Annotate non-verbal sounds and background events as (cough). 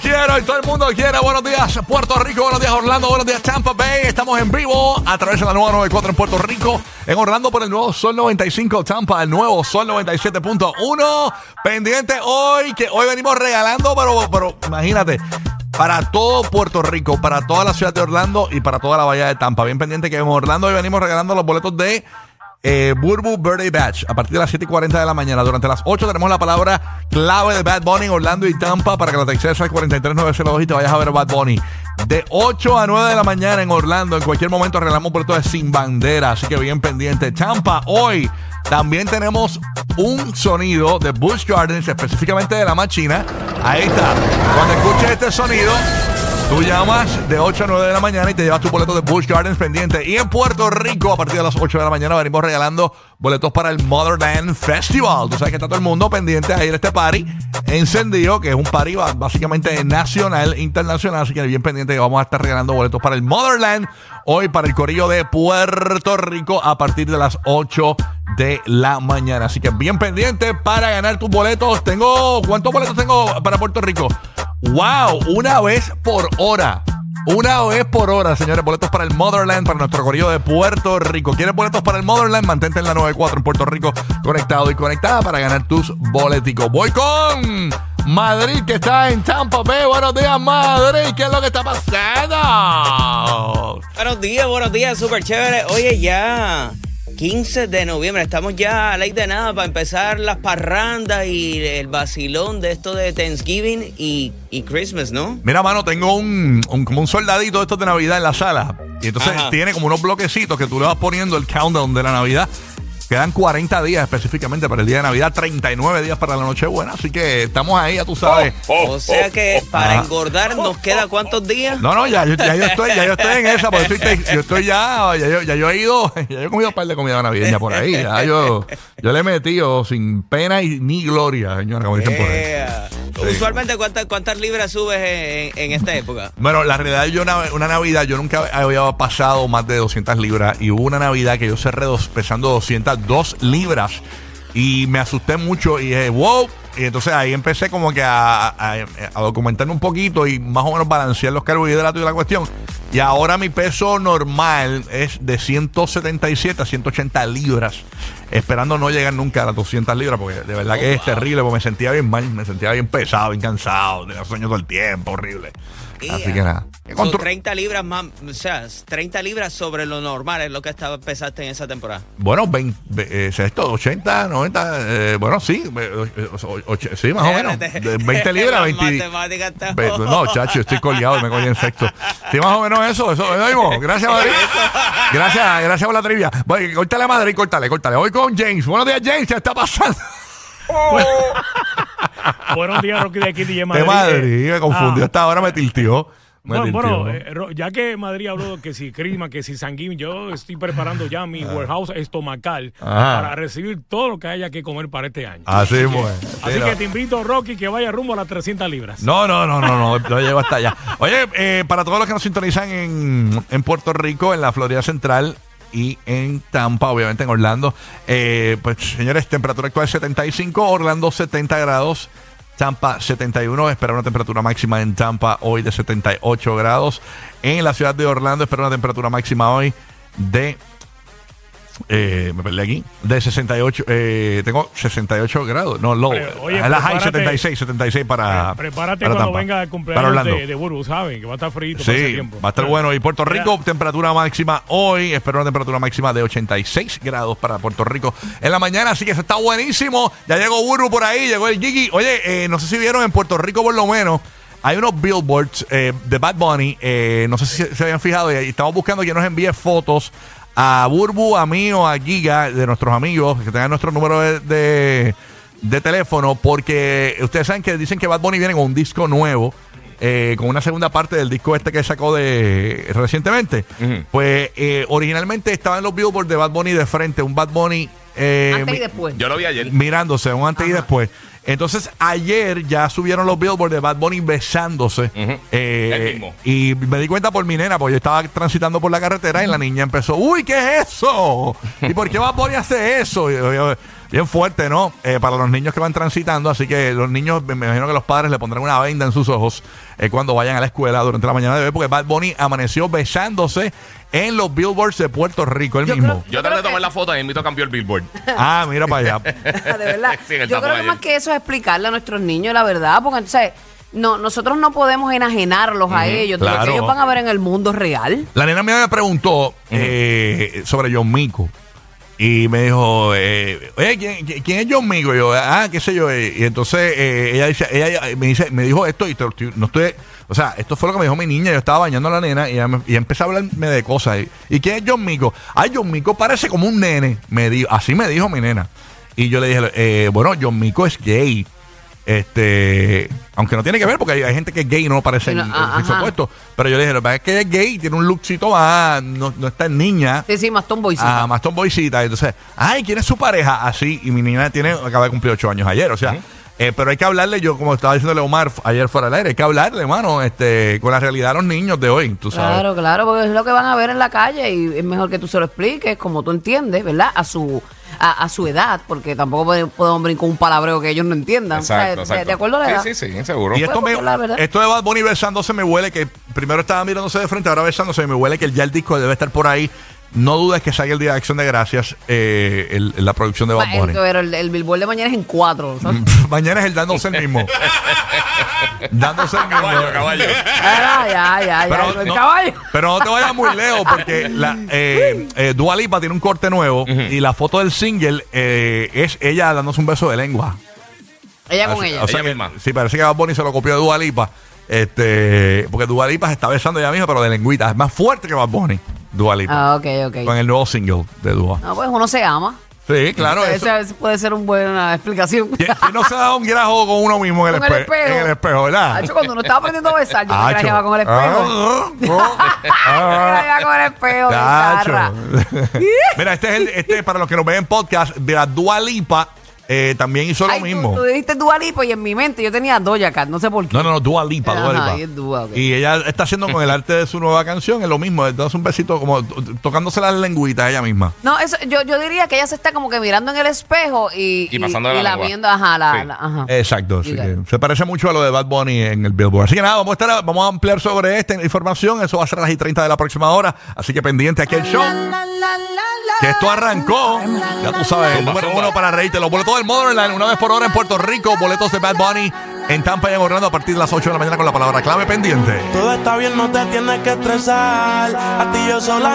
quiero y todo el mundo quiere. Buenos días, Puerto Rico. Buenos días, Orlando. Buenos días, Tampa Bay. Estamos en vivo a través de la nueva 94 en Puerto Rico. En Orlando por el nuevo Sol 95, Tampa, el nuevo Sol 97.1. Pendiente hoy, que hoy venimos regalando, pero, pero imagínate. Para todo Puerto Rico, para toda la ciudad de Orlando y para toda la bahía de Tampa. Bien pendiente que en Orlando hoy venimos regalando los boletos de eh, Burbu Birthday Batch a partir de las 7 y 40 de la mañana. Durante las 8 tenemos la palabra clave de Bad Bunny Orlando y Tampa para que la textes al 43902 y te vayas a ver Bad Bunny. De 8 a 9 de la mañana en Orlando, en cualquier momento regalamos boletos de Sin Bandera, así que bien pendiente. Tampa, hoy también tenemos un sonido de Bush Gardens, específicamente de la machina. Ahí está. Cuando escuches este sonido, Tú llamas de 8 a 9 de la mañana y te llevas tu boleto de Bush Gardens pendiente. Y en Puerto Rico, a partir de las 8 de la mañana, venimos regalando boletos para el Motherland Festival. Tú sabes que está todo el mundo pendiente a ir a este party encendido, que es un party básicamente nacional, internacional. Así que bien pendiente que vamos a estar regalando boletos para el Motherland hoy para el Corillo de Puerto Rico a partir de las 8 de la mañana. Así que bien pendiente para ganar tus boletos. Tengo, ¿cuántos boletos tengo para Puerto Rico? ¡Wow! Una vez por hora. Una vez por hora, señores, boletos para el Motherland, para nuestro corrido de Puerto Rico. ¿Quieres boletos para el Motherland? Mantente en la 94 en Puerto Rico, conectado y conectada para ganar tus boleticos. Voy con Madrid, que está en Tampa Bay. Buenos días, Madrid. ¿Qué es lo que está pasando? Buenos días, buenos días, súper chévere. Oye, ya 15 de noviembre. Estamos ya a ley de nada para empezar las parrandas y el vacilón de esto de Thanksgiving y, Christmas, ¿no? Mira, mano, tengo un, como un soldadito de estos de Navidad en la sala. Y entonces tiene como unos bloquecitos que tú le vas poniendo el countdown de la Navidad. Quedan 40 días específicamente para el día de Navidad, 39 días para la Nochebuena, así que estamos ahí, ya tú sabes. o sea que para engordar nos queda cuántos días? No, no, ya, yo, ya yo estoy, ya yo estoy en esa, porque estoy, yo estoy ya, ya yo, ya yo he ido, (laughs) ya yo he comido un par de comida navideña por ahí, ya yo, yo le he metido sin pena y ni gloria, señora, como dicen por ahí. Usualmente, ¿cuántas, ¿cuántas libras subes en, esta época? Bueno, la realidad, yo una, una, Navidad, yo nunca había pasado más de 200 libras y hubo una Navidad que yo cerré dos, pesando 202 libras y me asusté mucho y dije, wow. Y entonces ahí empecé como que a, a, a documentarme un poquito y más o menos balancear los carbohidratos y la cuestión. Y ahora mi peso normal es de 177 a 180 libras esperando no llegar nunca a las 200 libras, porque de verdad que es terrible, porque me sentía bien mal, me sentía bien pesado, bien cansado, tenía sueño todo el tiempo, horrible. Así que nada. Son 30 libras más, o sea, 30 libras sobre lo normal es lo que estaba, pesaste en esa temporada. Bueno, 20, eh, esto, 80, 90, eh, bueno, sí, sí, más o menos. 20 (laughs) libras, 20. no, chacho, estoy colgado, me cogí en sexto. Sí, más o menos eso, eso, eso Gracias, Madrid. Gracias, gracias por la trivia. Voy, córtale a Madrid, córtale, córtale. Voy con James. Buenos días, James, ¿qué está pasando? (laughs) Buenos días, Rocky de aquí, DJ Madrid. De Madrid, me confundió. Hasta ahora me tiltió. Bueno, eh, ya que Madrid habló que si crima, que si sanguíneo, yo estoy preparando ya mi ah. warehouse estomacal para recibir todo lo que haya que comer para este año. Así, así que, Así que te invito, Rocky, que vaya rumbo a las 300 libras. No, no, no, no, no, lo llevo hasta allá. Oye, eh, para todos los que nos sintonizan en, en Puerto Rico, en la Florida Central, y en Tampa, obviamente en Orlando. Eh, pues señores, temperatura actual 75, Orlando 70 grados. Tampa 71, espera una temperatura máxima en Tampa hoy de 78 grados. En la ciudad de Orlando espera una temperatura máxima hoy de eh, me perdí aquí. De 68. Eh, tengo 68 grados. No, low. Oye, la high 76, 76 para. Prepárate cuando venga el cumpleaños de, de Burbu, ¿saben? Que va a estar frío. Sí, tiempo. va a estar bueno. Y Puerto Rico, temperatura máxima hoy. Espero una temperatura máxima de 86 grados para Puerto Rico en la mañana. Así que eso está buenísimo. Ya llegó Burbu por ahí, llegó el Gigi. Oye, eh, no sé si vieron en Puerto Rico por lo menos. Hay unos billboards eh, de Bad Bunny. Eh, no sé si se habían fijado. Y estamos buscando que nos envíe fotos a Burbu, a mí o a Giga, de nuestros amigos, que tengan nuestro número de, de, teléfono, porque ustedes saben que dicen que Bad Bunny viene con un disco nuevo. Eh, con una segunda parte del disco este que sacó de recientemente. Pues eh, originalmente estaba en los billboards de Bad Bunny de frente, un Bad Bunny. Eh, antes y después. Yo lo vi ayer. Mirándose, un antes y después. Entonces, ayer ya subieron los billboards de Bad Bunny besándose. Eh, y me di cuenta por mi nena, porque yo estaba transitando por la carretera y la niña empezó, uy, ¿qué es eso? ¿Y por qué Bad Bunny hace eso? bien fuerte, ¿no? Eh, para los niños que van transitando. Así que los niños, me imagino que los padres le pondrán una venda en sus ojos eh, cuando vayan a la escuela durante la mañana de hoy, porque Bad Bunny amaneció besándose en los billboards de Puerto Rico, él Yo mismo. creo- Yo te le tomé la foto y invito a cambiar el billboard. (laughs) Ah, mira para allá. (laughs) de verdad. Sí, Yo creo que ayer. más que eso es explicarle a nuestros niños la verdad, porque entonces no, nosotros no podemos enajenarlos a ellos de lo claro. que ellos van a ver en el mundo real. La nena mía me preguntó eh, sobre John Mico. Y me dijo, eh, oye, ¿quién, quién- es John Mico? Y yo, ah, qué sé yo. eh, Y entonces eh, ella dice, ella me dice, me dijo esto y te no estoy, o sea, esto fue lo que me dijo mi niña. Yo estaba bañando a la nena y ella, me- y ella empezó a hablarme de cosas. Y, ¿Y quién es John Mico? Ay, John Mico parece como un nene. Me dijo, así me dijo mi nena. Y yo le dije, eh, bueno, John Mico es gay. Este, aunque no tiene que ver porque hay, hay gente que es gay y no parece no, el- el ah, sexo opuesto. Pero yo le dije, lo que pasa es que ella es gay, tiene un lookcito más, no, no está en niña. Sí, sí, más tomboycito. Ah, más tomboycita. Entonces, ay, ¿quién es su pareja? Así, y mi niña tiene, acaba de cumplir ocho años ayer, o sea. Eh, pero hay que hablarle, yo como estaba diciéndole a Omar ayer fuera del aire, hay que hablarle, hermano, este, con la realidad de los niños de hoy, tú sabes. Claro, claro, porque es lo que van a ver en la calle y es mejor que tú se lo expliques como tú entiendes, ¿verdad? A su a, a su edad, porque tampoco pode- podemos venir con un palabreo que ellos no entiendan. O sea, de- acuerdo a la edad. Sí, sí, sí, seguro. Y esto, Pues, me, esto de Bad Bunny besándose me huele que primero estaba mirándose de frente, ahora besándose, me huele que ya el disco debe estar por ahí. No dudes que salga el día de acción de gracias, eh, el- la producción de Bad Ma- el, Bunny. pero el, el billboard de mañana es en cuatro. ¿sabes? (laughs) Mañana es el dándose el mismo. (laughs) dándose el mismo. Caballo, caballo. Ah, ya, ya, ya. Pero el no, caballo. pero no te vayas muy lejos porque la, eh, eh, Dua Lipa tiene un corte nuevo y la foto del single eh, es ella dándose un beso de lengua. Ella con Así- ella. o sea Ella que- misma. Sí, parece que Bad Bunny se lo copió de Dua Lipa. Este, porque Dua Lipa se está besando ella misma, pero de lengüita. Es más fuerte que Bad Bunny, Dua Lipa. Ah, ok, ok. Con el nuevo single de Dua. No, pues uno se ama. Sí, claro. Eso. Esa esa puede ser una buena explicación. ¿Quién quién no se ha dado un grajo con uno mismo en el, (laughs) Con el espe- espejo. En el espejo, ¿verdad? Hacho, cuando uno estaba aprendiendo a besar, yo me Hacho. grajeaba (laughs) con el espejo. Ah, Me ah, grajeaba con el espejo, charra. (laughs) Mira, este es el, este para los que nos ven en podcast de la Dua Lipa, eh, también hizo lo Ay, tú- mismo. Tú, dijiste Dua Lipa y en mi mente yo tenía Doja Cat, no sé por qué. No, no, no, Dua Lipa, Dua Ajá, Lipa. y es Dua, ok. Y ella está haciendo con el arte de su nueva canción, es lo mismo, dándose un besito como tocándose las lengüitas ella misma. No, eso, yo, yo diría que ella se está como que mirando en el espejo y, Y pasándole la lengua. lamiendo, ajá, la, Sí. la- ajá. Exacto, it. se parece mucho a lo de Bad Bunny en el Billboard. Así que nada, vamos a, estar, vamos a ampliar sobre esta información, eso va a ser a las y 30 de la próxima hora, así que pendiente aquí el show. Que esto arrancó, ya tú sabes, el número uno para reírte. Los boletos del Motherland, una vez por hora en Puerto Rico, boletos de Bad Bunny en Tampa y en Orlando a partir de las 8 de la mañana con la palabra clave pendiente. Todo está bien, no te tienes que estresar. A ti yo sola